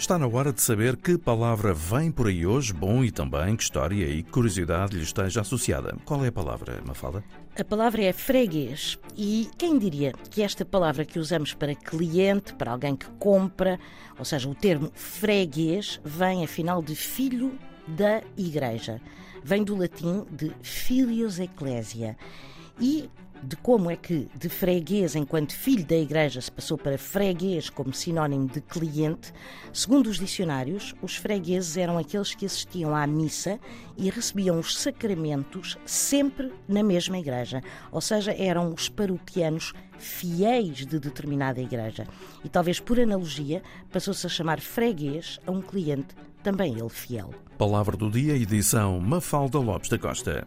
Está na hora de saber que palavra vem por aí hoje, bom e também que história e curiosidade lhe esteja associada. Qual é a palavra, Mafalda? A palavra é freguês e quem diria que esta palavra que usamos para cliente, para alguém que compra, ou seja, o termo freguês, vem afinal de filho da igreja. Vem do latim de filius ecclesia e de como é que de freguês enquanto filho da igreja se passou para freguês como sinónimo de cliente, segundo os dicionários, os fregueses eram aqueles que assistiam à missa e recebiam os sacramentos sempre na mesma igreja, ou seja, eram os paroquianos fiéis de determinada igreja. E talvez por analogia passou-se a chamar freguês a um cliente também ele fiel. Palavra do dia, edição Mafalda Lopes da Costa.